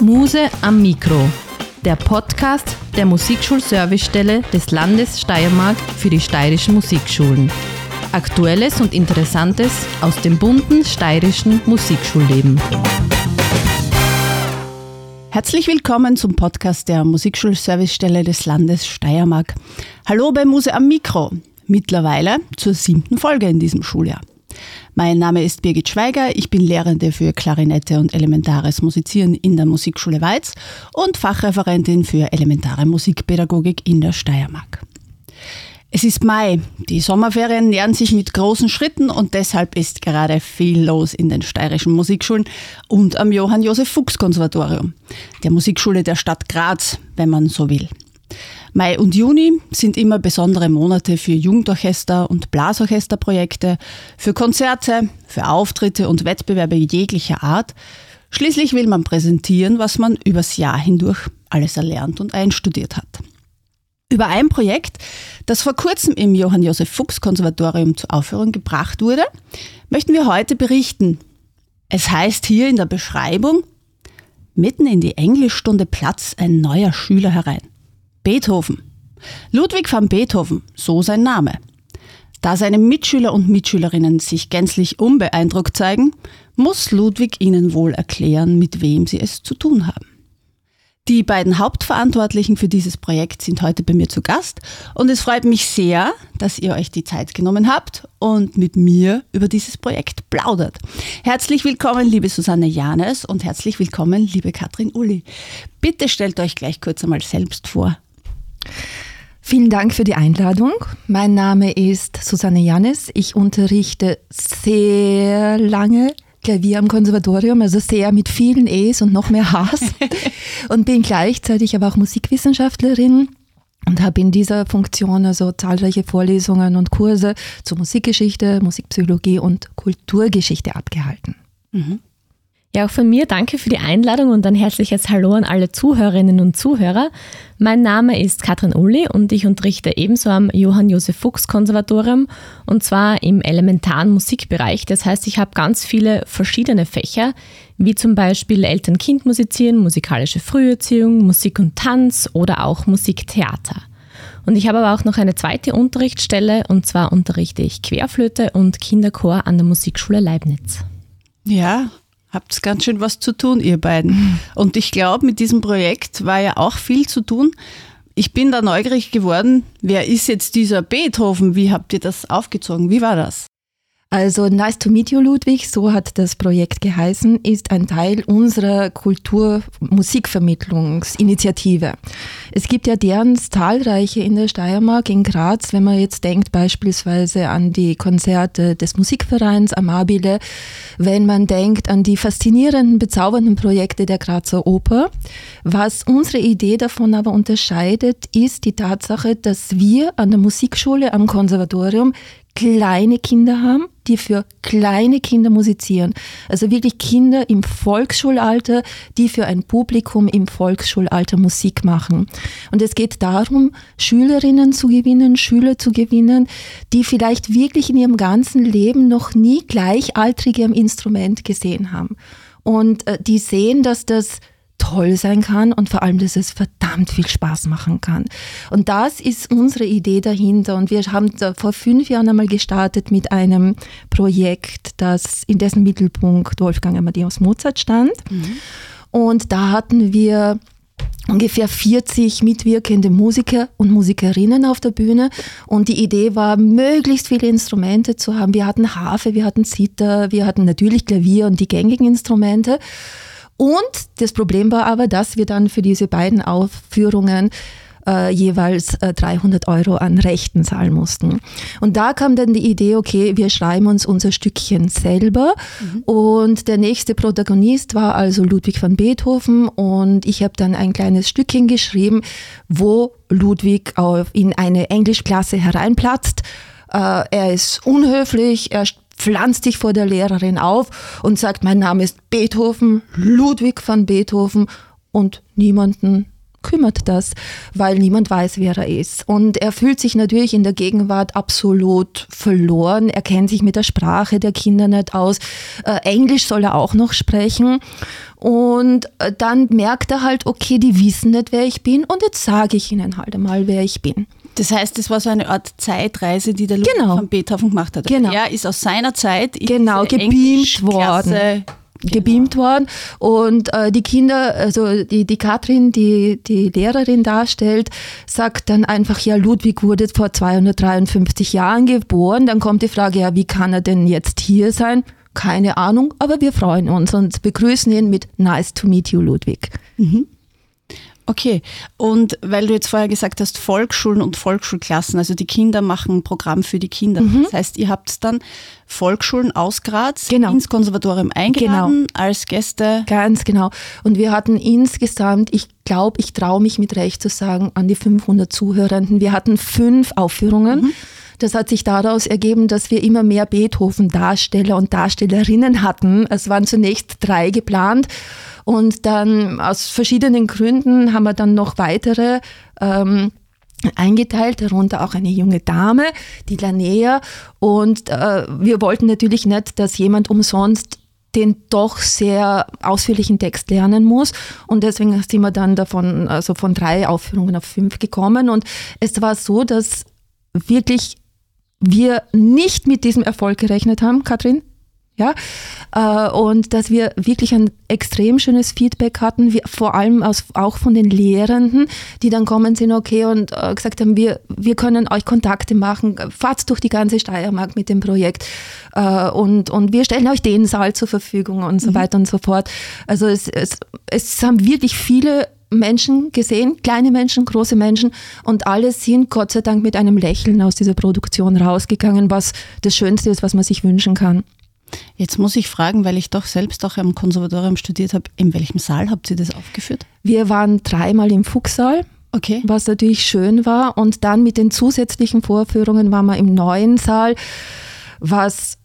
Muse am Mikro, der Podcast der Musikschulservicestelle des Landes Steiermark für die steirischen Musikschulen. Aktuelles und Interessantes aus dem bunten steirischen Musikschulleben. Herzlich willkommen zum Podcast der Musikschulservicestelle des Landes Steiermark. Hallo bei Muse am Mikro, mittlerweile zur siebten Folge in diesem Schuljahr. Mein Name ist Birgit Schweiger, ich bin Lehrende für Klarinette und elementares Musizieren in der Musikschule Weiz und Fachreferentin für elementare Musikpädagogik in der Steiermark. Es ist Mai, die Sommerferien nähern sich mit großen Schritten und deshalb ist gerade viel los in den steirischen Musikschulen und am Johann Josef Fuchs Konservatorium, der Musikschule der Stadt Graz, wenn man so will. Mai und Juni sind immer besondere Monate für Jugendorchester und Blasorchesterprojekte, für Konzerte, für Auftritte und Wettbewerbe jeglicher Art. Schließlich will man präsentieren, was man übers Jahr hindurch alles erlernt und einstudiert hat. Über ein Projekt, das vor kurzem im Johann Josef Fuchs Konservatorium zur Aufführung gebracht wurde, möchten wir heute berichten. Es heißt hier in der Beschreibung, mitten in die Englischstunde Platz ein neuer Schüler herein. Beethoven. Ludwig van Beethoven, so sein Name. Da seine Mitschüler und Mitschülerinnen sich gänzlich unbeeindruckt zeigen, muss Ludwig ihnen wohl erklären, mit wem sie es zu tun haben. Die beiden Hauptverantwortlichen für dieses Projekt sind heute bei mir zu Gast und es freut mich sehr, dass ihr euch die Zeit genommen habt und mit mir über dieses Projekt plaudert. Herzlich willkommen, liebe Susanne Janes und herzlich willkommen, liebe Katrin Uli. Bitte stellt euch gleich kurz einmal selbst vor. Vielen Dank für die Einladung. Mein Name ist Susanne Jannes. Ich unterrichte sehr lange Klavier am Konservatorium, also sehr mit vielen E's und noch mehr H's und bin gleichzeitig aber auch Musikwissenschaftlerin und habe in dieser Funktion also zahlreiche Vorlesungen und Kurse zur Musikgeschichte, Musikpsychologie und Kulturgeschichte abgehalten. Mhm. Ja, auch von mir danke für die Einladung und ein herzliches Hallo an alle Zuhörerinnen und Zuhörer. Mein Name ist Katrin Uli und ich unterrichte ebenso am Johann Josef Fuchs Konservatorium und zwar im elementaren Musikbereich. Das heißt, ich habe ganz viele verschiedene Fächer, wie zum Beispiel Eltern-Kind musizieren, musikalische Früherziehung, Musik und Tanz oder auch Musiktheater. Und ich habe aber auch noch eine zweite Unterrichtsstelle und zwar unterrichte ich Querflöte und Kinderchor an der Musikschule Leibniz. Ja, Habt ganz schön was zu tun, ihr beiden. Und ich glaube, mit diesem Projekt war ja auch viel zu tun. Ich bin da neugierig geworden. Wer ist jetzt dieser Beethoven? Wie habt ihr das aufgezogen? Wie war das? Also Nice to Meet You Ludwig, so hat das Projekt geheißen, ist ein Teil unserer Kultur-Musikvermittlungsinitiative. Es gibt ja deren zahlreiche in der Steiermark, in Graz, wenn man jetzt denkt beispielsweise an die Konzerte des Musikvereins Amabile, wenn man denkt an die faszinierenden, bezaubernden Projekte der Grazer Oper. Was unsere Idee davon aber unterscheidet, ist die Tatsache, dass wir an der Musikschule am Konservatorium kleine Kinder haben, die für kleine Kinder musizieren. Also wirklich Kinder im Volksschulalter, die für ein Publikum im Volksschulalter Musik machen. Und es geht darum, Schülerinnen zu gewinnen, Schüler zu gewinnen, die vielleicht wirklich in ihrem ganzen Leben noch nie Gleichaltrige am Instrument gesehen haben. Und äh, die sehen, dass das toll sein kann und vor allem, dass es verdammt viel Spaß machen kann. Und das ist unsere Idee dahinter. Und wir haben vor fünf Jahren einmal gestartet mit einem Projekt, das in dessen Mittelpunkt Wolfgang Amadeus Mozart stand. Mhm. Und da hatten wir ungefähr 40 mitwirkende Musiker und Musikerinnen auf der Bühne und die Idee war, möglichst viele Instrumente zu haben. Wir hatten Harfe, wir hatten Zither, wir hatten natürlich Klavier und die gängigen Instrumente und das Problem war aber, dass wir dann für diese beiden Aufführungen äh, jeweils äh, 300 Euro an Rechten zahlen mussten. Und da kam dann die Idee, okay, wir schreiben uns unser Stückchen selber. Mhm. Und der nächste Protagonist war also Ludwig van Beethoven. Und ich habe dann ein kleines Stückchen geschrieben, wo Ludwig auf, in eine Englischklasse hereinplatzt. Äh, er ist unhöflich, er pflanzt dich vor der Lehrerin auf und sagt, mein Name ist Beethoven, Ludwig van Beethoven und niemanden kümmert das, weil niemand weiß, wer er ist. Und er fühlt sich natürlich in der Gegenwart absolut verloren. Er kennt sich mit der Sprache der Kinder nicht aus. Äh, Englisch soll er auch noch sprechen. Und äh, dann merkt er halt, okay, die wissen nicht, wer ich bin und jetzt sage ich ihnen halt einmal, wer ich bin. Das heißt, es war so eine Art Zeitreise, die der Ludwig Genau. von Beethoven gemacht hat. Genau. Er ist aus seiner Zeit in Genau, gebeamt worden. gebeamt worden und äh, die Kinder, also die, die Katrin, die die Lehrerin darstellt, sagt dann einfach, ja, Ludwig wurde vor 253 Jahren geboren. Dann kommt die Frage, ja, wie kann er denn jetzt hier sein? Keine Ahnung, aber wir freuen uns und begrüßen ihn mit Nice to meet you, Ludwig. Okay, und weil du jetzt vorher gesagt hast, Volksschulen und Volksschulklassen, also die Kinder machen ein Programm für die Kinder. Das heißt, ihr habt dann Volksschulen aus Graz Genau. ins Konservatorium eingeladen als Gäste. Ganz genau. Und wir hatten insgesamt, ich glaube, ich traue mich mit Recht zu sagen, an die 500 Zuhörenden. Wir hatten fünf Aufführungen. Das hat sich daraus ergeben, dass wir immer mehr Beethoven-Darsteller und Darstellerinnen hatten. Es waren zunächst drei geplant und dann aus verschiedenen Gründen haben wir dann noch weitere ähm, eingeteilt, darunter auch eine junge Dame, die Lanea. Und äh, wir wollten natürlich nicht, dass jemand umsonst den doch sehr ausführlichen Text lernen muss. Und deswegen sind wir dann davon, also von drei Aufführungen auf fünf gekommen. Und es war so, dass wirklich wir nicht mit diesem Erfolg gerechnet haben, Katrin. Ja, äh, und dass wir wirklich ein extrem schönes Feedback hatten, vor allem aus, auch von den Lehrenden, die dann kommen sind, okay, und äh, gesagt haben, wir, wir können euch Kontakte machen, fahrt durch die ganze Steiermark mit dem Projekt äh, und, und wir stellen euch den Saal zur Verfügung und so weiter und so fort. Also es, es, es haben wirklich viele Menschen gesehen, kleine Menschen, große Menschen und alle sind Gott sei Dank mit einem Lächeln aus dieser Produktion rausgegangen, was das Schönste ist, was man sich wünschen kann. Jetzt muss ich fragen, weil ich doch selbst auch am Konservatorium studiert habe, in welchem Saal habt ihr das aufgeführt? Wir waren dreimal im Fuchssaal, Okay. was natürlich schön war und dann mit den zusätzlichen Vorführungen waren wir im neuen Saal, was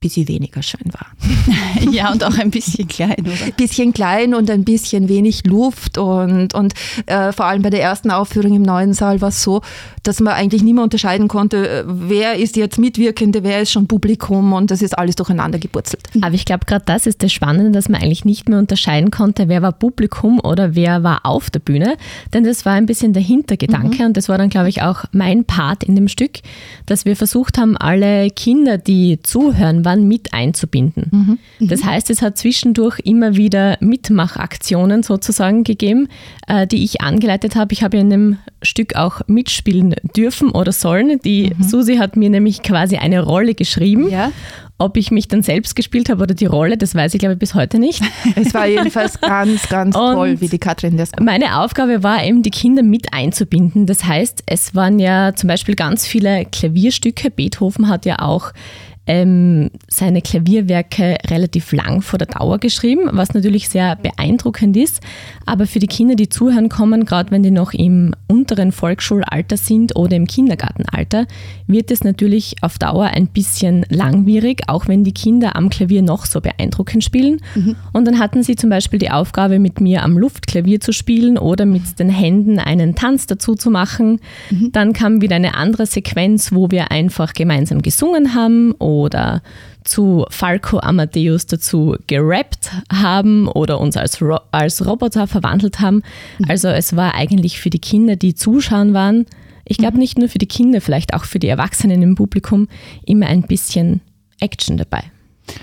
bisschen weniger schön war. Ja, und auch ein bisschen klein, oder? bisschen klein und ein bisschen wenig Luft und, und äh, vor allem bei der ersten Aufführung im neuen Saal war es so, dass man eigentlich nicht mehr unterscheiden konnte, äh, wer ist jetzt Mitwirkende, wer ist schon Publikum und das ist alles durcheinander gepurzelt. Aber ich glaube, gerade das ist das Spannende, dass man eigentlich nicht mehr unterscheiden konnte, wer war Publikum oder wer war auf der Bühne. Denn das war ein bisschen der Hintergedanke und das war dann, glaube ich, auch mein Part in dem Stück, dass wir versucht haben, alle Kinder, die zuhören, waren mit einzubinden. Das heißt, es hat zwischendurch immer wieder Mitmachaktionen sozusagen gegeben, äh, die ich angeleitet habe. Ich habe ja in dem Stück auch mitspielen dürfen oder sollen. Die Susi hat mir nämlich quasi eine Rolle geschrieben. Ja. Ob ich mich dann selbst gespielt habe oder die Rolle, das weiß ich glaube ich bis heute nicht. Es war jedenfalls ganz, ganz toll, wie die Katrin das Meine Aufgabe war eben, die Kinder mit einzubinden. Das heißt, es waren ja zum Beispiel ganz viele Klavierstücke. Beethoven hat ja auch ähm, seine Klavierwerke relativ lang vor der Dauer geschrieben, was natürlich sehr beeindruckend ist. Aber für die Kinder, die zuhören kommen, gerade wenn die noch im unteren Volksschulalter sind oder im Kindergartenalter, wird es natürlich auf Dauer ein bisschen langwierig, auch wenn die Kinder am Klavier noch so beeindruckend spielen. Und dann hatten sie zum Beispiel die Aufgabe, mit mir am Luftklavier zu spielen oder mit den Händen einen Tanz dazu zu machen. Dann kam wieder eine andere Sequenz, wo wir einfach gemeinsam gesungen haben oder zu Falco Amadeus dazu gerappt haben oder uns als, Ro als Roboter verwandelt haben. Also es war eigentlich für die Kinder, die zuschauen waren, ich glaube nicht nur für die Kinder, vielleicht auch für die Erwachsenen im Publikum, immer ein bisschen Action dabei.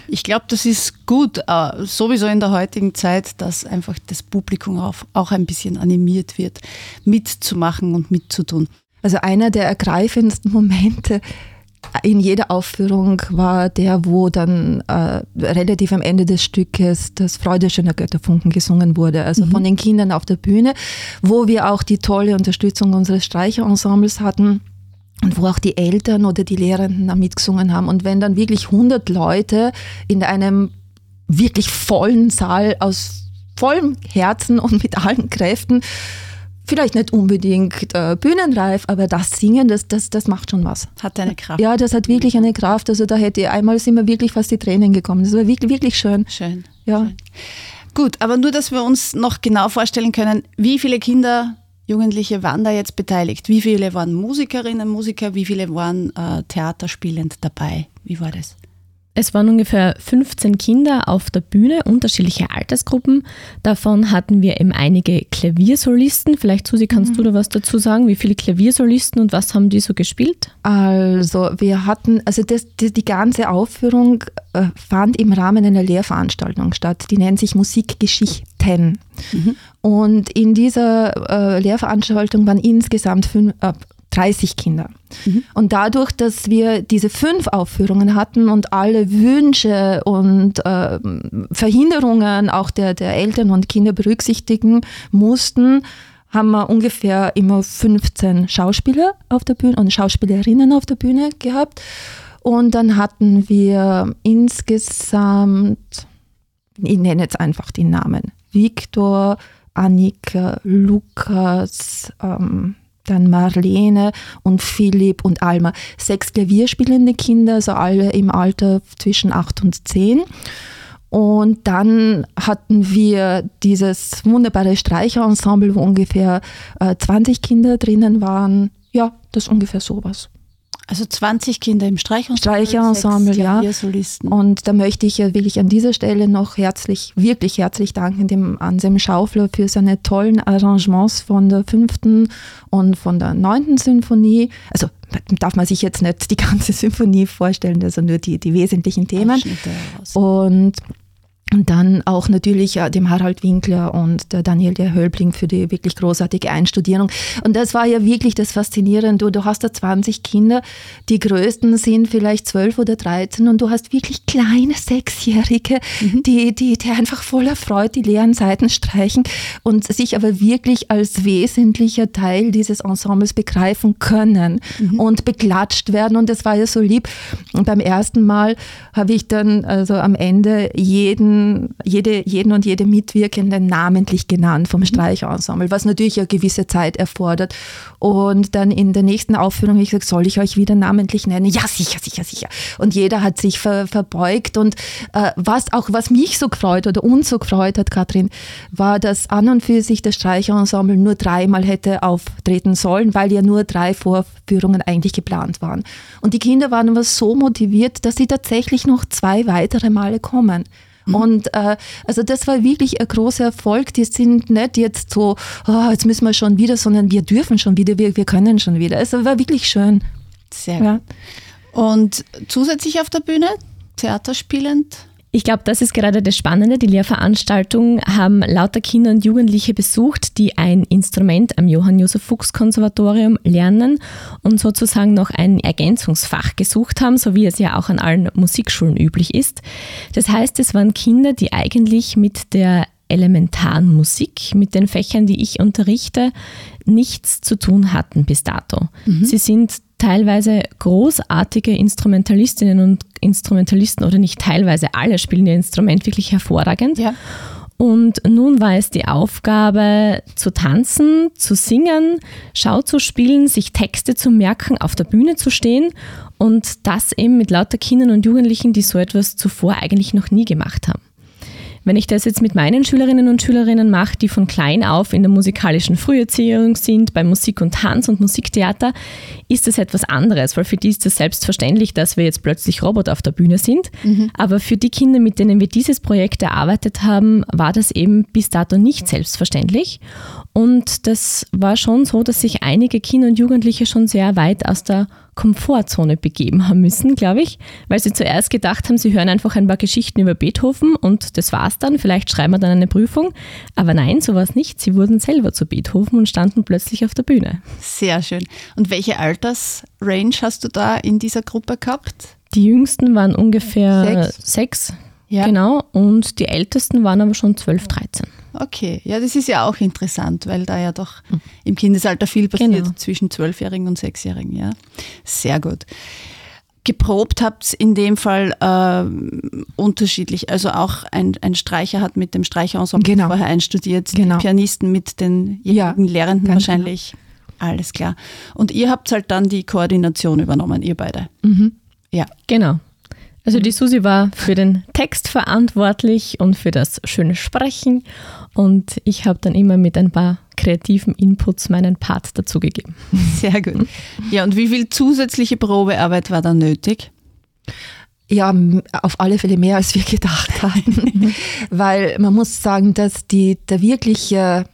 Ich glaube, das ist gut, äh, sowieso in der heutigen Zeit, dass einfach das Publikum auch, auch ein bisschen animiert wird, mitzumachen und mitzutun. Also einer der ergreifendsten Momente in jeder Aufführung war der, wo dann äh, relativ am Ende des Stückes das Freude schöner Götterfunken gesungen wurde, also von den Kindern auf der Bühne, wo wir auch die tolle Unterstützung unseres Streicherensembles hatten. Und wo auch die Eltern oder die Lehrenden da mitgesungen haben. Und wenn dann wirklich 100 Leute in einem wirklich vollen Saal aus vollem Herzen und mit allen Kräften vielleicht nicht unbedingt äh, bühnenreif, aber das Singen, das, das, das macht schon was. Hat eine Kraft. Ja, das hat wirklich eine Kraft. Also da hätte einmal sind mir wirklich fast die Tränen gekommen. Das war wirklich, wirklich schön. Schön. Ja. Gut, aber nur, dass wir uns noch genau vorstellen können, wie viele Kinder, Jugendliche waren da jetzt beteiligt? Wie viele waren Musikerinnen, Musiker? Wie viele waren äh, theaterspielend dabei? Wie war das? Es waren ungefähr 15 Kinder auf der Bühne, unterschiedliche Altersgruppen. Davon hatten wir eben einige Klaviersolisten. Vielleicht, Susi, kannst mhm. du da was dazu sagen? Wie viele Klaviersolisten und was haben die so gespielt? Also, wir hatten, also das, die, die ganze Aufführung äh, fand im Rahmen einer Lehrveranstaltung statt. Die nennt sich Musikgeschichten. Mhm. Und in dieser äh, Lehrveranstaltung waren insgesamt fünf, äh, 30 Kinder. Mhm. Und dadurch, dass wir diese fünf Aufführungen hatten und alle Wünsche und äh, Verhinderungen auch der, der Eltern und Kinder berücksichtigen mussten, haben wir ungefähr immer 15 Schauspieler auf der Bühne und Schauspielerinnen auf der Bühne gehabt. Und dann hatten wir insgesamt, ich nenne jetzt einfach die Namen, Viktor, Annika, Lukas, ähm, dann Marlene und Philipp und Alma. Sechs klavierspielende Kinder, also alle im Alter zwischen acht und zehn. Und dann hatten wir dieses wunderbare Streicherensemble, wo ungefähr äh, 20 Kinder drinnen waren. Ja, das ist ungefähr sowas. Also 20 Kinder im Streicherensemble, Streicherensemble ja. Und da möchte ich ja wirklich an dieser Stelle noch herzlich, wirklich herzlich danken dem Anselm Schaufler für seine tollen Arrangements von der fünften und von der neunten Symphonie. Also darf man sich jetzt nicht die ganze Symphonie vorstellen, also nur die, die wesentlichen Themen. Und und dann auch natürlich äh, dem Harald Winkler und der Daniel Hölbling für die wirklich großartige Einstudierung. Und das war ja wirklich das Faszinierende. Du, du hast da 20 Kinder, die größten sind vielleicht 12 oder 13 und du hast wirklich kleine Sechsjährige, mhm. die, die, die einfach voller Freude die leeren Seiten streichen und sich aber wirklich als wesentlicher Teil dieses Ensembles begreifen können mhm. und beklatscht werden. Und das war ja so lieb. Und beim ersten Mal habe ich dann also am Ende jeden jede, jeden und jede Mitwirkende namentlich genannt vom mhm. Streicherensemble, was natürlich eine gewisse Zeit erfordert. Und dann in der nächsten Aufführung habe ich gesagt, soll ich euch wieder namentlich nennen? Ja, sicher, sicher, sicher. Und jeder hat sich ver, verbeugt. Und äh, was auch, was mich so gefreut oder uns so gefreut hat, Katrin, war, dass an und für sich das Streicherensemble nur dreimal hätte auftreten sollen, weil ja nur drei Vorführungen eigentlich geplant waren. Und die Kinder waren aber so motiviert, dass sie tatsächlich noch zwei weitere Male kommen. Mhm. Und äh, also das war wirklich ein großer Erfolg. Die sind nicht jetzt so, oh, jetzt müssen wir schon wieder, sondern wir dürfen schon wieder, wir, wir können schon wieder. Es war wirklich schön. Sehr gut. Ja. Und zusätzlich auf der Bühne, theaterspielend? Ich glaube, das ist gerade das Spannende. Die Lehrveranstaltung haben lauter Kinder und Jugendliche besucht, die ein Instrument am Johann Josef Fuchs Konservatorium lernen und sozusagen noch ein Ergänzungsfach gesucht haben, so wie es ja auch an allen Musikschulen üblich ist. Das heißt, es waren Kinder, die eigentlich mit der elementaren Musik, mit den Fächern, die ich unterrichte, nichts zu tun hatten bis dato. Mhm. Sie sind teilweise großartige Instrumentalistinnen und Instrumentalisten oder nicht teilweise, alle spielen ihr Instrument wirklich hervorragend. Ja. Und nun war es die Aufgabe, zu tanzen, zu singen, Schau zu spielen, sich Texte zu merken, auf der Bühne zu stehen und das eben mit lauter Kindern und Jugendlichen, die so etwas zuvor eigentlich noch nie gemacht haben. Wenn ich das jetzt mit meinen Schülerinnen und Schülerinnen mache, die von klein auf in der musikalischen Früherziehung sind, bei Musik und Tanz und Musiktheater, ist das etwas anderes, weil für die ist es selbstverständlich, dass wir jetzt plötzlich Roboter auf der Bühne sind. Mhm. Aber für die Kinder, mit denen wir dieses Projekt erarbeitet haben, war das eben bis dato nicht selbstverständlich. Und das war schon so, dass sich einige Kinder und Jugendliche schon sehr weit aus der Komfortzone begeben haben müssen, glaube ich, weil sie zuerst gedacht haben, sie hören einfach ein paar Geschichten über Beethoven und das war's dann, vielleicht schreiben wir dann eine Prüfung. Aber nein, so war es nicht. Sie wurden selber zu Beethoven und standen plötzlich auf der Bühne. Sehr schön. Und welche Altersrange hast du da in dieser Gruppe gehabt? Die jüngsten waren ungefähr sechs. sechs ja. Genau. Und die ältesten waren aber schon 12, 13. Okay, ja, das ist ja auch interessant, weil da ja doch mhm. im Kindesalter viel passiert genau. zwischen Zwölfjährigen und Sechsjährigen. Ja, sehr gut. Geprobt habt in dem Fall äh, unterschiedlich. Also auch ein, ein Streicher hat mit dem Streicherensemble genau. vorher einstudiert, genau. Pianisten mit den jeweiligen ja, Lehrenden wahrscheinlich. Genau. Alles klar. Und ihr habt halt dann die Koordination übernommen, ihr beide. Mhm. Ja. Genau. Also die Susi war für den Text verantwortlich und für das schöne Sprechen und ich habe dann immer mit ein paar kreativen Inputs meinen Part dazugegeben. Sehr gut. Ja, und wie viel zusätzliche Probearbeit war dann nötig? Ja, auf alle Fälle mehr, als wir gedacht hatten. Weil man muss sagen, dass die, der wirkliche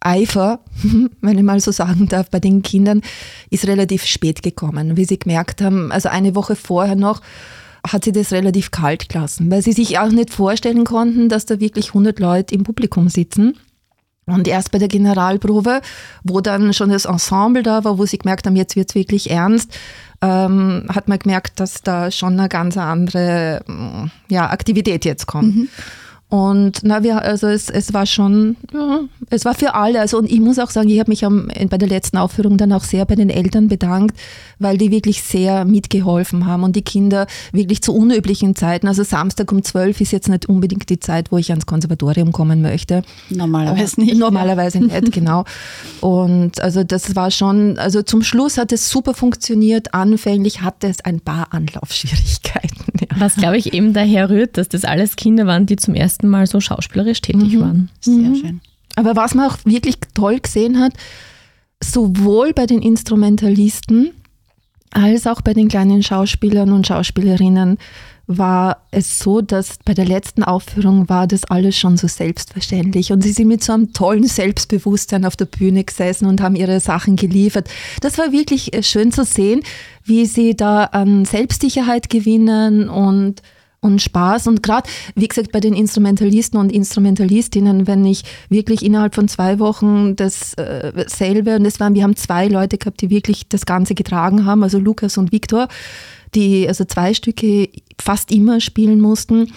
Eifer, wenn ich mal so sagen darf, bei den Kindern ist relativ spät gekommen. Wie sie gemerkt haben, also eine Woche vorher noch, hat sie das relativ kalt gelassen, weil sie sich auch nicht vorstellen konnten, dass da wirklich 100 Leute im Publikum sitzen. Und erst bei der Generalprobe, wo dann schon das Ensemble da war, wo sie gemerkt haben, jetzt wird es wirklich ernst, ähm, hat man gemerkt, dass da schon eine ganz andere ja, Aktivität jetzt kommt. Mhm. Und na, wir, also es, es war schon, ja, es war für alle. Also und ich muss auch sagen, ich habe mich am, bei der letzten Aufführung dann auch sehr bei den Eltern bedankt, weil die wirklich sehr mitgeholfen haben und die Kinder wirklich zu unüblichen Zeiten. Also Samstag um 12 ist jetzt nicht unbedingt die Zeit, wo ich ans Konservatorium kommen möchte. Normalerweise nicht. Normalerweise ja. nicht, genau. Und also das war schon, also zum Schluss hat es super funktioniert. Anfänglich hatte es ein paar Anlaufschwierigkeiten. Ja. Was glaube ich eben daher rührt, dass das alles Kinder waren, die zum ersten ersten Mal so schauspielerisch tätig mhm. waren. Sehr mhm. schön. Aber was man auch wirklich toll gesehen hat, sowohl bei den Instrumentalisten als auch bei den kleinen Schauspielern und Schauspielerinnen war es so, dass bei der letzten Aufführung war das alles schon so selbstverständlich und sie sind mit so einem tollen Selbstbewusstsein auf der Bühne gesessen und haben ihre Sachen geliefert. Das war wirklich äh, schön zu sehen, wie sie da an Selbstsicherheit gewinnen und und Spaß. Und gerade, wie gesagt, bei den Instrumentalisten und Instrumentalistinnen, wenn ich wirklich innerhalb von zwei Wochen dasselbe, äh, und es waren, wir haben zwei Leute gehabt, die wirklich das Ganze getragen haben, also Lukas und Viktor, die also zwei Stücke fast immer spielen mussten,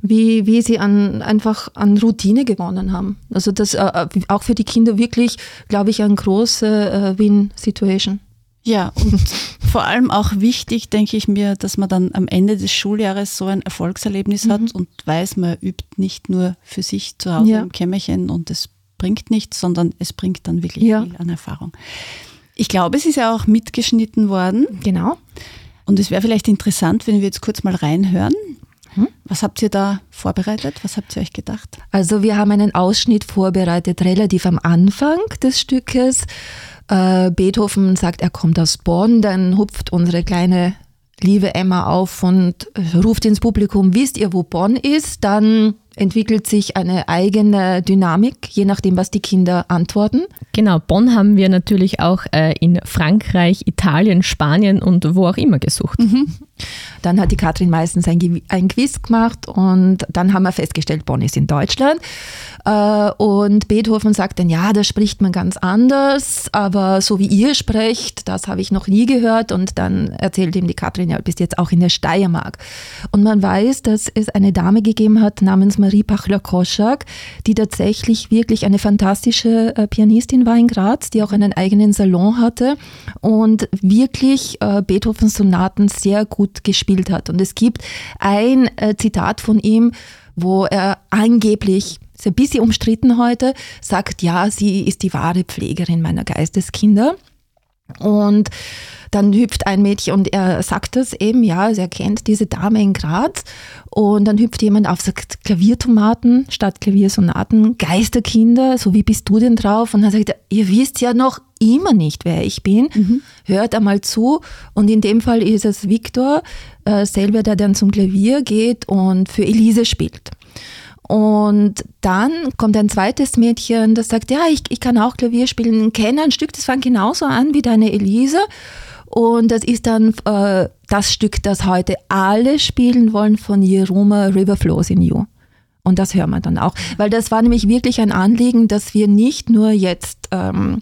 wie, wie sie an, einfach an Routine gewonnen haben. Also das äh, auch für die Kinder wirklich, glaube ich, eine große äh, Win-Situation. Ja, und vor allem auch wichtig, denke ich mir, dass man dann am Ende des Schuljahres so ein Erfolgserlebnis mhm. hat und weiß, man übt nicht nur für sich zu Hause ja. im Kämmerchen und es bringt nichts, sondern es bringt dann wirklich ja. viel an Erfahrung. Ich glaube, es ist ja auch mitgeschnitten worden. Genau. Und es wäre vielleicht interessant, wenn wir jetzt kurz mal reinhören. Hm? Was habt ihr da vorbereitet? Was habt ihr euch gedacht? Also wir haben einen Ausschnitt vorbereitet, relativ am Anfang des Stückes äh, Beethoven sagt, er kommt aus Bonn, dann hupft unsere kleine liebe Emma auf und ruft ins Publikum, wisst ihr, wo Bonn ist? Dann entwickelt sich eine eigene Dynamik, je nachdem, was die Kinder antworten. Genau, Bonn haben wir natürlich auch äh, in Frankreich, Italien, Spanien und wo auch immer gesucht. Mhm. Dann hat die Katrin meistens ein, ein Quiz gemacht und dann haben wir festgestellt, Bonn ist in Deutschland. Äh, und Beethoven sagt dann, ja, da spricht man ganz anders, aber so wie ihr sprecht, das habe ich noch nie gehört. Und dann erzählt ihm die Katrin, ja, bist jetzt auch in der Steiermark. Und man weiß, dass es eine Dame gegeben hat namens Marie Pachler-Koschak, die tatsächlich wirklich eine fantastische äh, Pianistin war in Graz, die auch einen eigenen Salon hatte und wirklich äh, Beethovens Sonaten sehr gut gespielt hat. Und es gibt ein Zitat von ihm, wo er angeblich ist ein bisschen umstritten heute, sagt, ja, sie ist die wahre Pflegerin meiner Geisteskinder. Und dann hüpft ein Mädchen und er sagt das eben, ja, er kennt diese Dame in Graz. Und dann hüpft jemand auf, sagt Klaviertomaten statt Klaviersonaten, Geisterkinder, so wie bist du denn drauf? Und dann sagt er, ihr wisst ja noch immer nicht, wer ich bin. Mhm. Hört einmal zu. Und in dem Fall ist es Viktor äh, selber, der dann zum Klavier geht und für Elise spielt. Und dann kommt ein zweites Mädchen, das sagt, ja, ich, ich kann auch Klavier spielen, kenne ein Stück, das fängt genauso an wie deine Elise. Und das ist dann äh, das Stück, das heute alle spielen wollen von Jeroma River Flows in You. Und das hören wir dann auch. Weil das war nämlich wirklich ein Anliegen, dass wir nicht nur jetzt ähm,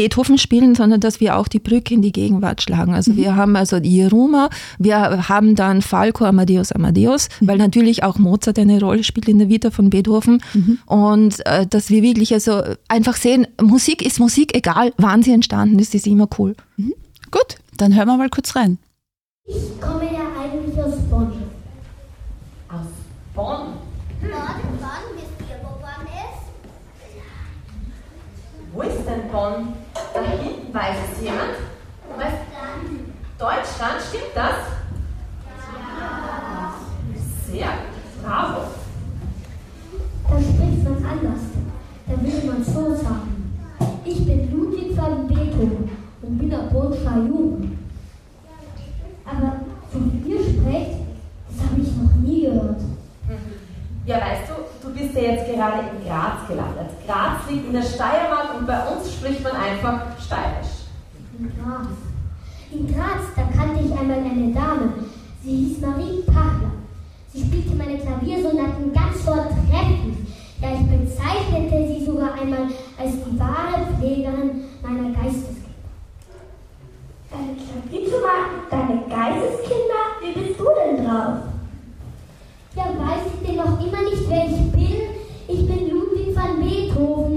Beethoven spielen, sondern dass wir auch die Brücke in die Gegenwart schlagen. Also mhm. wir haben also die Jeruma, wir haben dann Falco, Amadeus, Amadeus, mhm. weil natürlich auch Mozart eine Rolle spielt in der Vita von Beethoven. Mhm. Und äh, dass wir wirklich also einfach sehen, Musik ist Musik, egal wann sie entstanden ist, ist immer cool. Mhm. Gut, dann hören wir mal kurz rein. Ich komme ja eigentlich aus Bonn. Aus Bonn? Bonn, Bonn, wisst ihr, wo Bonn ist? Wo ist denn Bonn? Da hinten weiß es jemand. Weiß Deutschland, stimmt das? Ja. Sehr gut, bravo. Dann spricht man anders. Dann will man so sagen. Ich bin Ludwig van Beethoven und bin ein Burscher Jugend. Aber so wie ihr sprecht, das habe ich noch nie gehört. Mhm sprecht, weißt du, du bist ja jetzt gerade in Graz gelandet. Graz liegt in der Steiermark und bei uns spricht man einfach steirisch. In Graz. In Graz, da kannte ich einmal eine Dame. Sie hieß Marie Pachler. Sie spielte meine Klaviersonaten ganz vortrefflich. Ja, ich bezeichnete sie sogar einmal als die wahre Pflegerin meiner Geisteskinder. Deine Klaviersonaten, deine Geisteskinder? Wie bist du denn drauf? Ja, weiß ich denn noch immer nicht, wer ich bin? Ich bin Ludwig van Beethoven,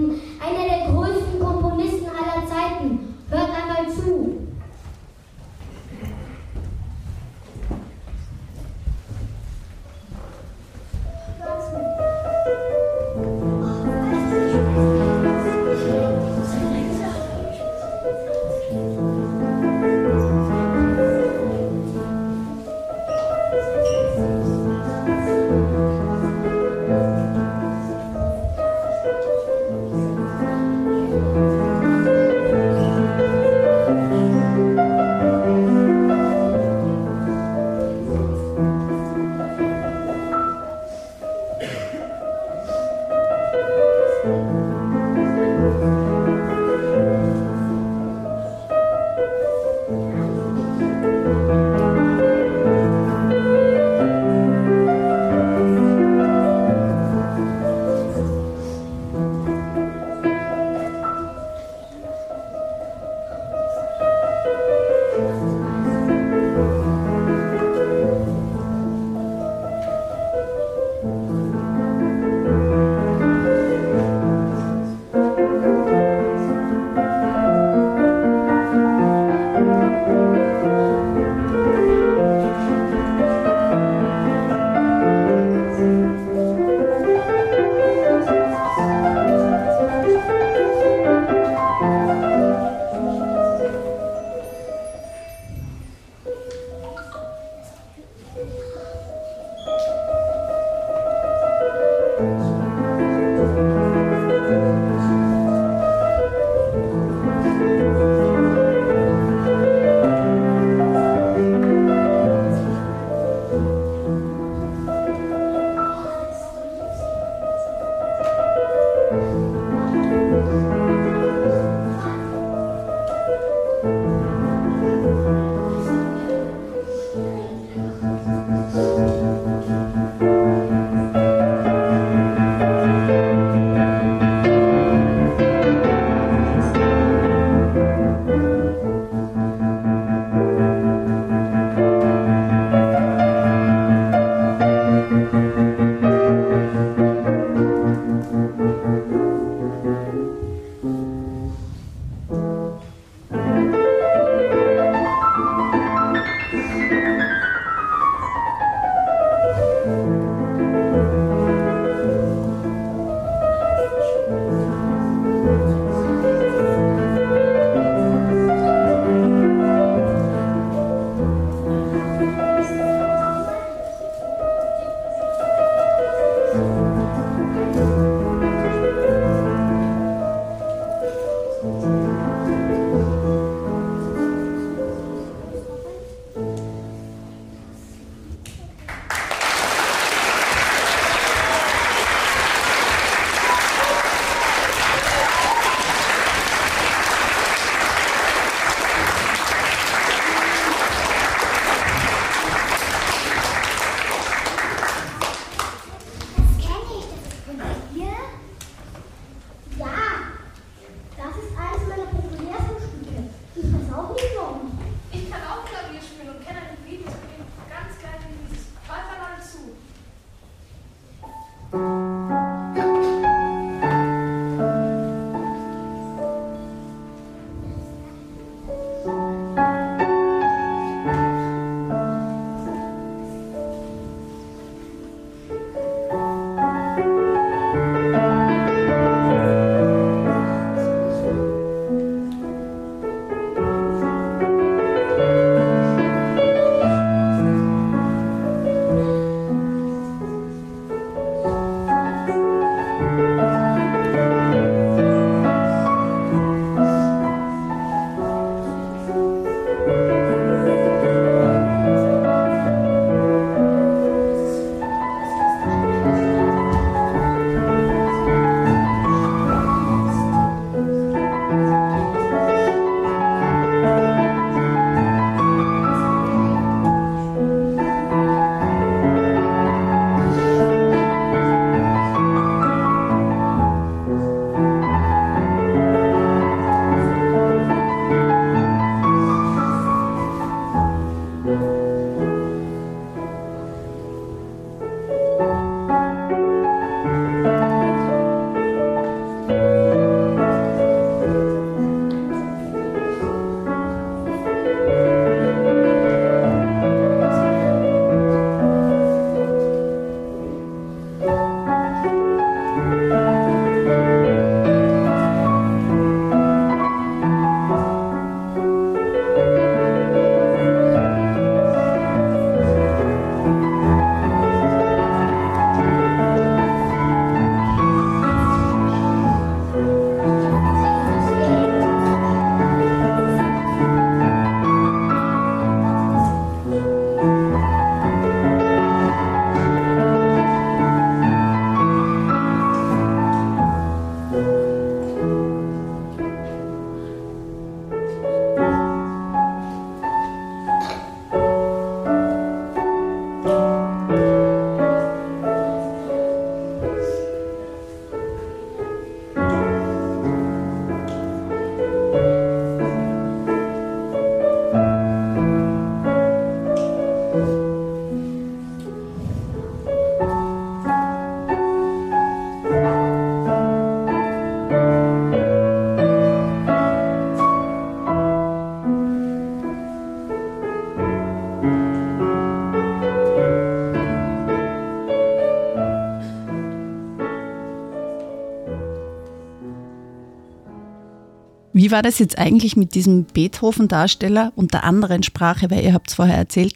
war das jetzt eigentlich mit diesem Beethoven-Darsteller und der anderen Sprache? Weil ihr habt es vorher erzählt,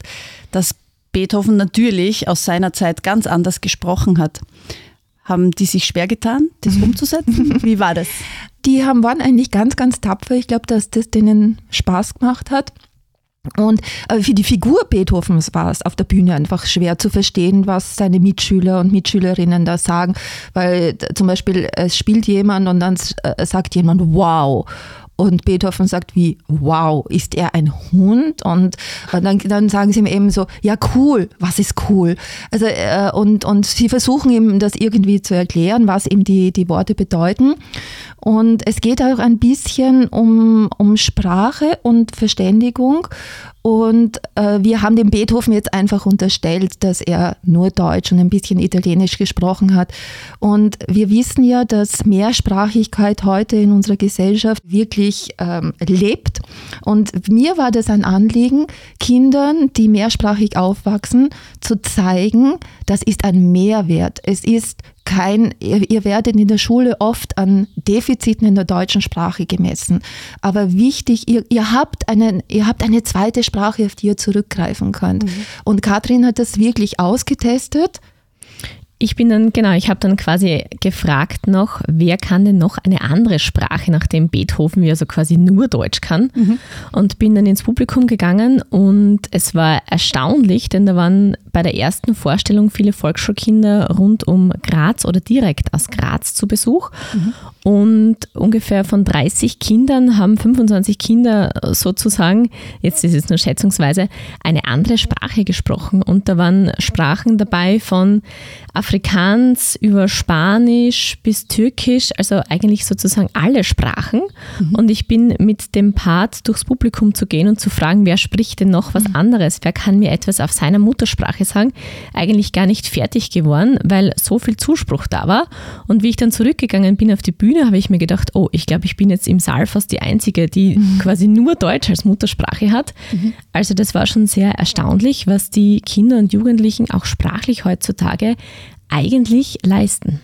dass Beethoven natürlich aus seiner Zeit ganz anders gesprochen hat. Haben die sich schwer getan, das Mhm. umzusetzen? Wie war das? Die haben, waren eigentlich ganz, ganz tapfer. Ich glaube, dass das denen Spaß gemacht hat. Und äh, für die Figur Beethovens war es auf der Bühne einfach schwer zu verstehen, was seine Mitschüler und Mitschülerinnen da sagen, weil zum Beispiel es spielt jemand und dann äh, sagt jemand Wow. Und Beethoven sagt wie, wow, ist er ein Hund? Und dann, dann sagen sie ihm eben so, ja cool, was ist cool? Also, äh, und, und sie versuchen ihm das irgendwie zu erklären, was ihm die, die Worte bedeuten. Und es geht auch ein bisschen um, um Sprache und Verständigung. Und äh, wir haben dem Beethoven jetzt einfach unterstellt, dass er nur Deutsch und ein bisschen Italienisch gesprochen hat. Und wir wissen ja, dass Mehrsprachigkeit heute in unserer Gesellschaft wirklich ähm, lebt. Und mir war das ein Anliegen, Kindern, die mehrsprachig aufwachsen, zu zeigen, das ist ein Mehrwert. Es ist kein, ihr, ihr werdet in der Schule oft an Defiziten in der deutschen Sprache gemessen. Aber wichtig, ihr, ihr, habt einen, ihr habt eine zweite Sprache, auf die ihr zurückgreifen könnt. Und Katrin hat das wirklich ausgetestet. Ich bin dann, genau, ich habe dann quasi gefragt noch, wer kann denn noch eine andere Sprache, nachdem Beethoven ja so quasi nur Deutsch kann. Und bin dann ins Publikum gegangen und es war erstaunlich, denn da waren bei der ersten Vorstellung viele Volksschulkinder rund um Graz oder direkt aus Graz zu Besuch. Und ungefähr von 30 Kindern haben 25 Kinder sozusagen, jetzt ist es nur schätzungsweise, eine andere Sprache gesprochen. Und da waren Sprachen dabei von Afrikaans über Spanisch bis Türkisch, also eigentlich sozusagen alle Sprachen. Und ich bin mit dem Part durchs Publikum zu gehen und zu fragen, wer spricht denn noch was anderes? Wer kann mir etwas auf seiner Muttersprache sagen? Eigentlich gar nicht fertig geworden, weil so viel Zuspruch da war. Und wie ich dann zurückgegangen bin auf die Bühne, habe ich mir gedacht, oh, ich glaube, ich bin jetzt im Saal fast die Einzige, die quasi nur Deutsch als Muttersprache hat. Also das war schon sehr erstaunlich, was die Kinder und Jugendlichen auch sprachlich heutzutage eigentlich leisten.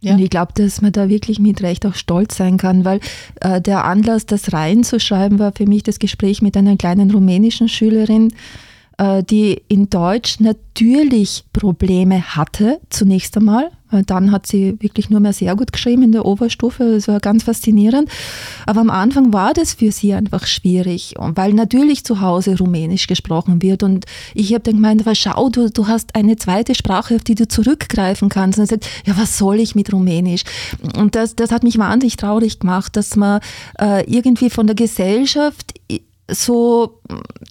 Ja. Und ich glaube, dass man da wirklich mit Recht auch stolz sein kann, weil äh, der Anlass, das reinzuschreiben, war für mich das Gespräch mit einer kleinen rumänischen Schülerin, äh, die in Deutsch natürlich Probleme hatte, zunächst einmal. Weil Dann hat sie wirklich nur mehr sehr gut geschrieben in der Oberstufe. Das war ganz faszinierend. Aber am Anfang war das für sie einfach schwierig, weil natürlich zu Hause Rumänisch gesprochen wird. Und ich habe dann gemeint, aber schau, du, du hast eine zweite Sprache, auf die du zurückgreifen kannst. Und sie sagt, ja, was soll ich mit Rumänisch? Und das, das hat mich wahnsinnig traurig gemacht, dass man äh, irgendwie von der Gesellschaft so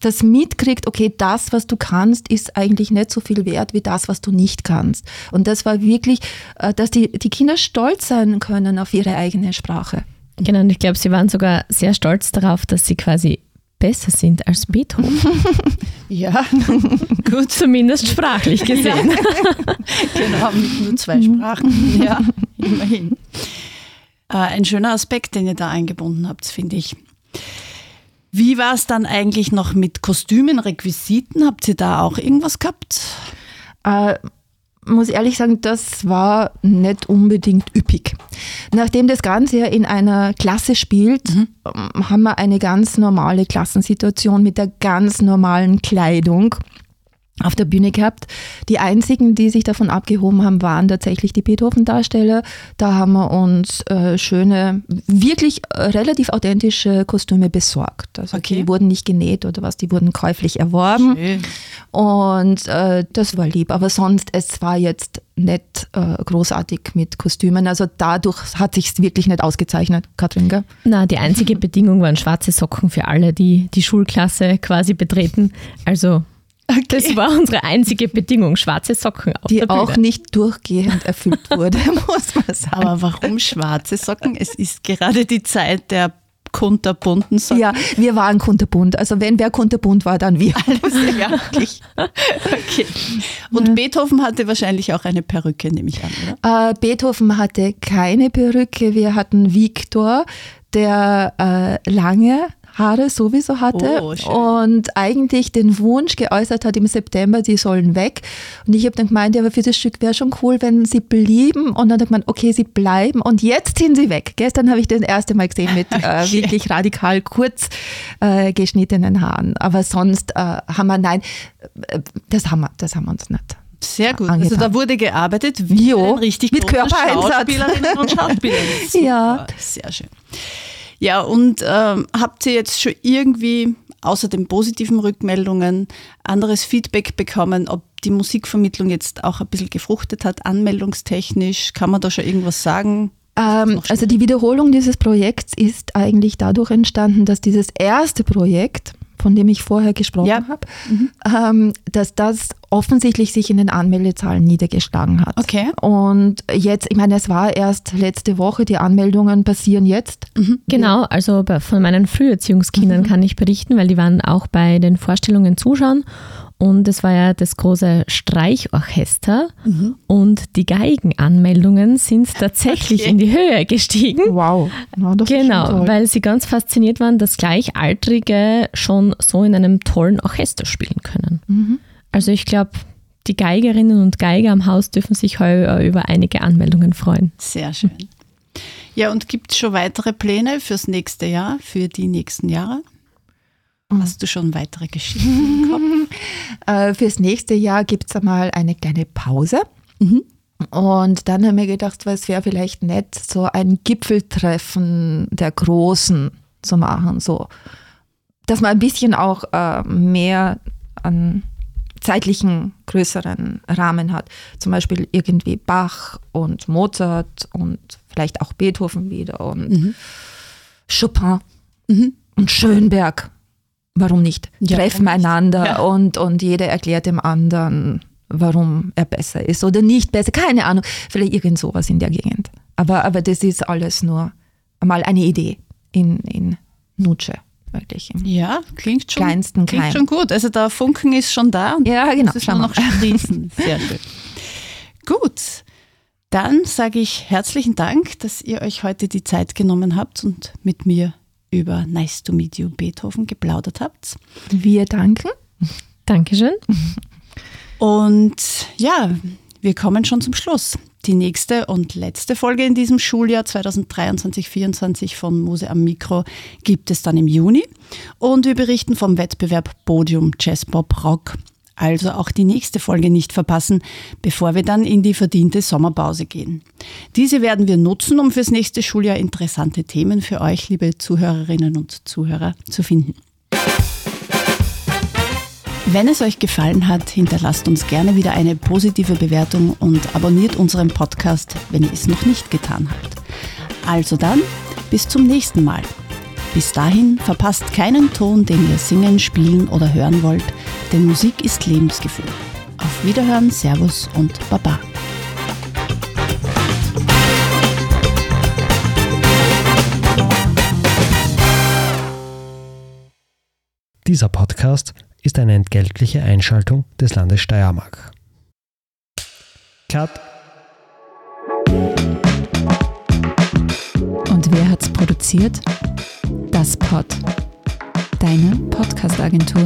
das mitkriegt, okay, das, was du kannst, ist eigentlich nicht so viel wert wie das, was du nicht kannst. Und das war wirklich, äh, dass die, die Kinder stolz sein können auf ihre eigene Sprache. Genau, und ich glaube, sie waren sogar sehr stolz darauf, dass sie quasi besser sind als Beethoven. Ja, gut. Zumindest sprachlich gesehen. Genau, mit nur zwei Sprachen. Ja, immerhin. Äh, ein schöner Aspekt, den ihr da eingebunden habt, finde ich. Wie war es dann eigentlich noch mit Kostümen, Requisiten? Habt ihr da auch irgendwas gehabt? Äh, muss ehrlich sagen, das war nicht unbedingt üppig. Nachdem das Ganze ja in einer Klasse spielt, ähm, haben wir eine ganz normale Klassensituation mit der ganz normalen Kleidung auf der Bühne gehabt. Die einzigen, die sich davon abgehoben haben, waren tatsächlich die Beethoven-Darsteller. Da haben wir uns äh, schöne, wirklich äh, relativ authentische Kostüme besorgt. Also Okay. die wurden nicht genäht oder was, die wurden käuflich erworben. Schön. Und äh, das war lieb. Aber sonst, es war jetzt nicht äh, großartig mit Kostümen. Also dadurch hat sich wirklich nicht ausgezeichnet, Katrin. Gell? Na, die einzige Bedingung waren schwarze Socken für alle, die die Schulklasse quasi betreten. Also das war unsere einzige Bedingung, schwarze Socken auf Die der Bühne. auch nicht durchgehend erfüllt wurde, muss man sagen. Aber warum schwarze Socken? Es ist gerade die Zeit der kunterbunten Socken. Ja, wir waren kunterbunt. Also wenn wer kunterbunt war, dann wir. ja, wirklich. Okay. Und Beethoven hatte wahrscheinlich auch eine Perücke, nehme ich an, oder? Äh, Beethoven hatte keine Perücke. Wir hatten Viktor, der äh, lange Haare sowieso hatte Oh, und eigentlich den Wunsch geäußert hat im September, die sollen weg. Und ich habe dann gemeint, ja, aber für das Stück wäre schon cool, wenn sie blieben. Und dann hat man, okay, sie bleiben und jetzt sind sie weg. Gestern habe ich das erste Mal gesehen mit äh, wirklich radikal kurz äh, geschnittenen Haaren. Aber sonst äh, haben wir, nein, äh, das haben wir, das haben wir uns nicht. Sehr gut. Angetan. Also da wurde gearbeitet wie Jo, richtig mit Körpereinsatz. Schauspielerinnen und Schauspielern. Ja. Sehr schön. Ja, und ähm, habt ihr jetzt schon irgendwie außer den positiven Rückmeldungen anderes Feedback bekommen, ob die Musikvermittlung jetzt auch ein bisschen gefruchtet hat, anmeldungstechnisch? Kann man da schon irgendwas sagen? Ähm, also die Wiederholung dieses Projekts ist eigentlich dadurch entstanden, dass dieses erste Projekt, von dem ich vorher gesprochen Ja. habe, ähm, dass das offensichtlich sich in den Anmeldezahlen niedergeschlagen hat. Okay. Und jetzt, ich meine, es war erst letzte Woche, die Anmeldungen passieren jetzt. Genau, also von meinen Früherziehungskindern kann ich berichten, weil die waren auch bei den Vorstellungen zuschauen. Und es war ja das große Streichorchester und die Geigenanmeldungen sind tatsächlich Okay. in die Höhe gestiegen. Wow. Schon Genau, weil sie ganz fasziniert waren, dass Gleichaltrige schon so in einem tollen Orchester spielen können. Mhm. Also ich glaube, die Geigerinnen und Geiger am Haus dürfen sich heuer über einige Anmeldungen freuen. Sehr schön. Ja, und gibt es schon weitere Pläne fürs nächste Jahr, für die nächsten Jahre? Hast du schon weitere Geschichten im Kopf? Äh, fürs nächste Jahr gibt es einmal eine kleine Pause. Mhm. Und dann haben wir gedacht, es wäre vielleicht nett, so ein Gipfeltreffen der Großen zu machen. So, dass man ein bisschen auch äh, mehr an zeitlichen größeren Rahmen hat. Zum Beispiel irgendwie Bach und Mozart und vielleicht auch Beethoven wieder und Mhm. Chopin und Schönberg. Warum nicht? Ja, Treffen einander Ja. und, und jeder erklärt dem anderen, warum er besser ist oder nicht besser. Keine Ahnung. Vielleicht irgend sowas in der Gegend. Aber, aber das ist alles nur einmal eine Idee in, in Nutsche. Wirklich. Ja, klingt schon, Kleinsten klingt Keim. schon gut. Also der Funken ist schon da Ja, genau. Schauen nur wir noch mal. sprießen. Sehr schön. Gut, dann sage ich herzlichen Dank, dass ihr euch heute die Zeit genommen habt und mit mir über Nice to Meet You Beethoven geplaudert habt. Wir danken. Dankeschön. Und ja, wir kommen schon zum Schluss. Die nächste und letzte Folge in diesem Schuljahr 2023-24 von Muse am Mikro gibt es dann im Juni. Und wir berichten vom Wettbewerb Podium Jazz Pop Rock. Also auch die nächste Folge nicht verpassen, bevor wir dann in die verdiente Sommerpause gehen. Diese werden wir nutzen, um fürs nächste Schuljahr interessante Themen für euch, liebe Zuhörerinnen und Zuhörer, zu finden. Wenn es euch gefallen hat, hinterlasst uns gerne wieder eine positive Bewertung und abonniert unseren Podcast, wenn ihr es noch nicht getan habt. Also dann, bis zum nächsten Mal. Bis dahin verpasst keinen Ton, den ihr singen, spielen oder hören wollt, denn Musik ist Lebensgefühl. Auf Wiederhören, Servus und Baba. Dieser Podcast ist eine entgeltliche Einschaltung des Landes Steiermark. Cut. Und wer hat's produziert? Das Pod. Deine Podcast-Agentur.